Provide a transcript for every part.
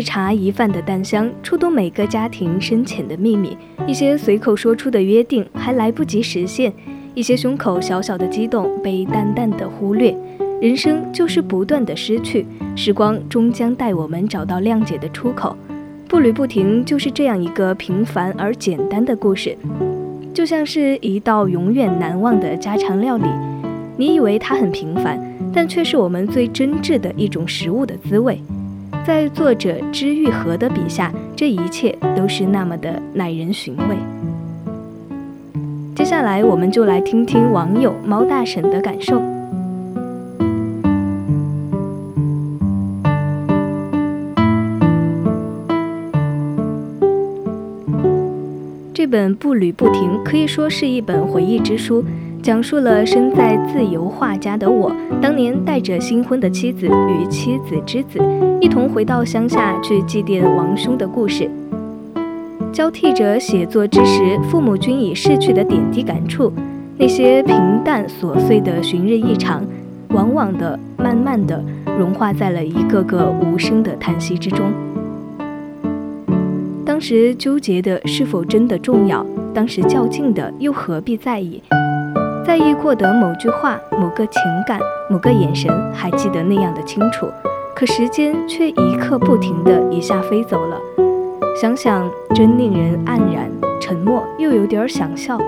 一茶一饭的淡香，触动每个家庭深浅的秘密。一些随口说出的约定，还来不及实现；一些胸口小小的激动，被淡淡的忽略。人生就是不断的失去，时光终将带我们找到谅解的出口。步履不停，就是这样一个平凡而简单的故事，就像是一道永远难忘的家常料理。你以为它很平凡，但却是我们最真挚的一种食物的滋味。在作者知玉和的笔下，这一切都是那么的耐人寻味。接下来，我们就来听听网友猫大婶的感受。这本《步履不停》可以说是一本回忆之书。讲述了身在自由画家的我，当年带着新婚的妻子与妻子之子，一同回到乡下去祭奠王兄的故事。交替着写作之时，父母均已逝去的点滴感触，那些平淡琐碎的寻日异常，往往的、慢慢的融化在了一个个无声的叹息之中。当时纠结的是否真的重要？当时较劲的又何必在意？在意过的某句话、某个情感、某个眼神，还记得那样的清楚，可时间却一刻不停的一下飞走了。想想真令人黯然，沉默又有点想笑。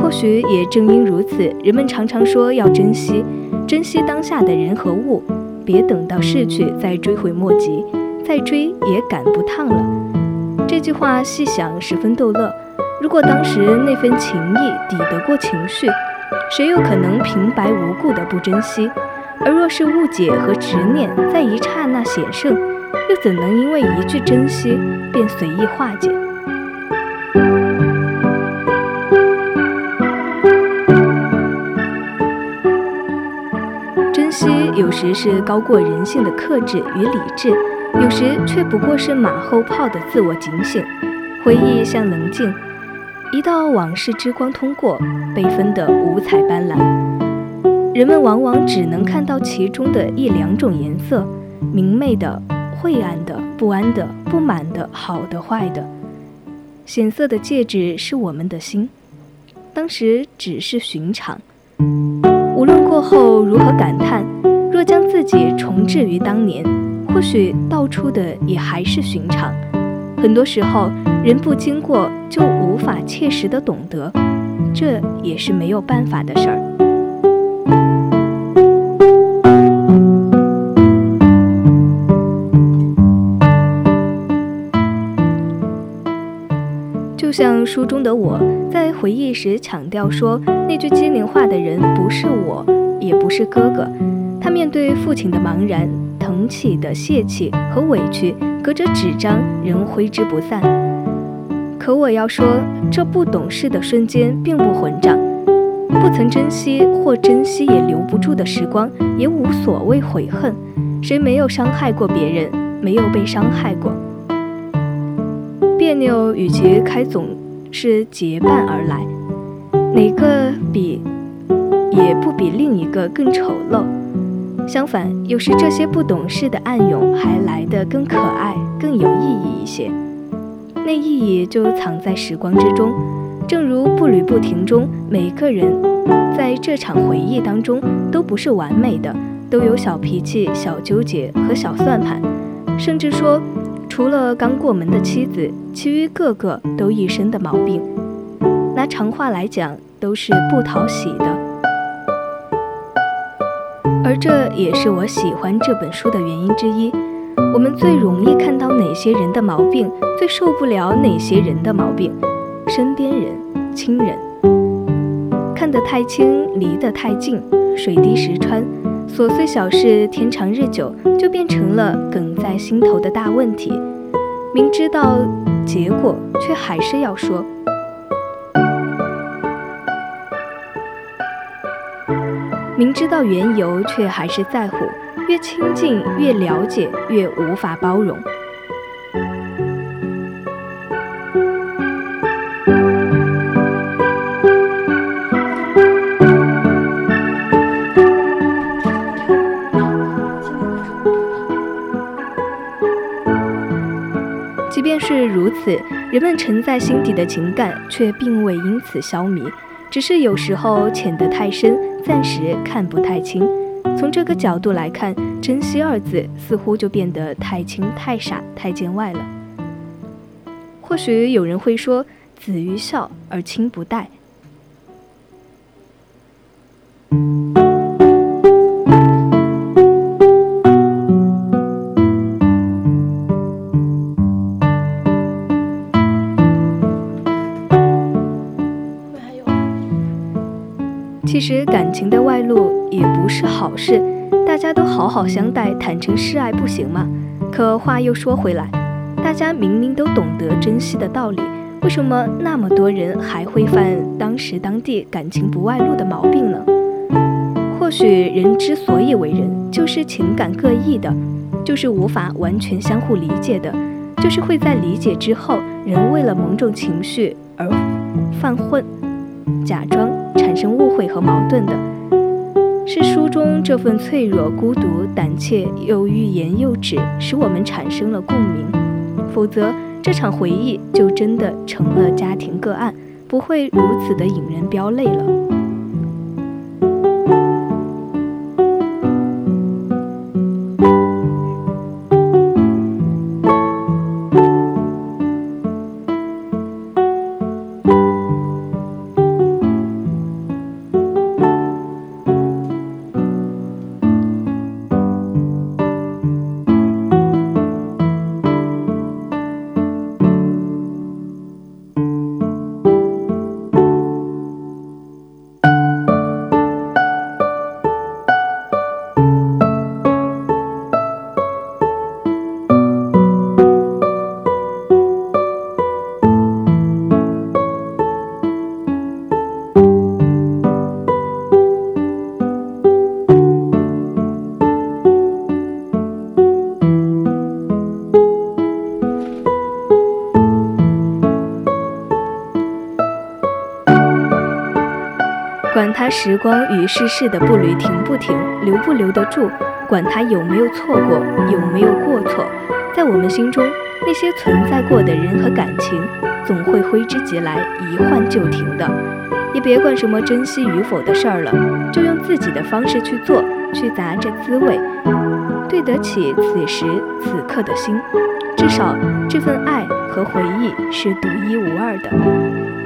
或许也正因如此，人们常常说要珍惜，珍惜当下的人和物，别等到逝去再追悔莫及，再追也赶不趟了。这句话细想十分逗乐。如果当时那份情谊抵得过情绪，谁又可能平白无故的不珍惜？而若是误解和执念在一刹那显盛，又怎能因为一句珍惜便随意化解？珍惜有时是高过人性的克制与理智，有时却不过是马后炮的自我警醒。回忆像棱镜。一道往事之光通过，被分得五彩斑斓。人们往往只能看到其中的一两种颜色：明媚的、晦暗的、不安的、不满的、好的、坏的。显色的戒指是我们的心，当时只是寻常。无论过后如何感叹，若将自己重置于当年，或许道出的也还是寻常。很多时候，人不经过就无法切实的懂得，这也是没有办法的事儿。就像书中的我在回忆时强调说，那句机灵话的人不是我，也不是哥哥。他面对父亲的茫然、腾起的泄气和委屈。隔着纸张仍挥之不散。可我要说，这不懂事的瞬间并不混账，不曾珍惜或珍惜也留不住的时光，也无所谓悔恨。谁没有伤害过别人？没有被伤害过？别扭与其开总是结伴而来，哪个比也不比另一个更丑陋。相反，有时这些不懂事的暗涌还来得更可爱、更有意义一些。那意义就藏在时光之中。正如步履不停中，每个人在这场回忆当中都不是完美的，都有小脾气、小纠结和小算盘。甚至说，除了刚过门的妻子，其余个个都一身的毛病。拿长话来讲，都是不讨喜的。而这也是我喜欢这本书的原因之一。我们最容易看到哪些人的毛病，最受不了哪些人的毛病。身边人、亲人，看得太清，离得太近，水滴石穿，琐碎小事天长日久，就变成了梗在心头的大问题。明知道结果，却还是要说；明知道缘由，却还是在乎。越亲近，越了解，越无法包容。即便是如此，人们沉在心底的情感却并未因此消弭，只是有时候浅得太深，暂时看不太清。从这个角度来看，“珍惜”二字似乎就变得太轻、太傻、太见外了。或许有人会说：“子欲孝而亲不待。”好好相待，坦诚示爱不行吗？可话又说回来，大家明明都懂得珍惜的道理，为什么那么多人还会犯当时当地感情不外露的毛病呢？或许人之所以为人，就是情感各异的，就是无法完全相互理解的，就是会在理解之后，人为了某种情绪而犯混。假装产生误会和矛盾的，是书中这份脆弱、孤独、胆怯又欲言又止，使我们产生了共鸣。否则，这场回忆就真的成了家庭个案，不会如此的引人飙泪了。管他时光与世事的步履停不停，留不留得住，管他有没有错过，有没有过错，在我们心中，那些存在过的人和感情，总会挥之即来，一换就停的。也别管什么珍惜与否的事儿了，就用自己的方式去做，去砸这滋味，对得起此时此刻的心。至少这份爱和回忆是独一无二的。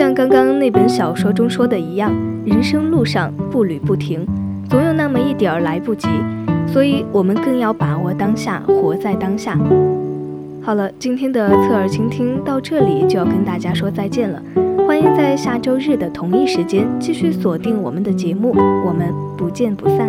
像刚刚那本小说中说的一样，人生路上步履不停，总有那么一点儿来不及，所以我们更要把握当下，活在当下。好了，今天的侧耳倾听到这里就要跟大家说再见了，欢迎在下周日的同一时间继续锁定我们的节目，我们不见不散。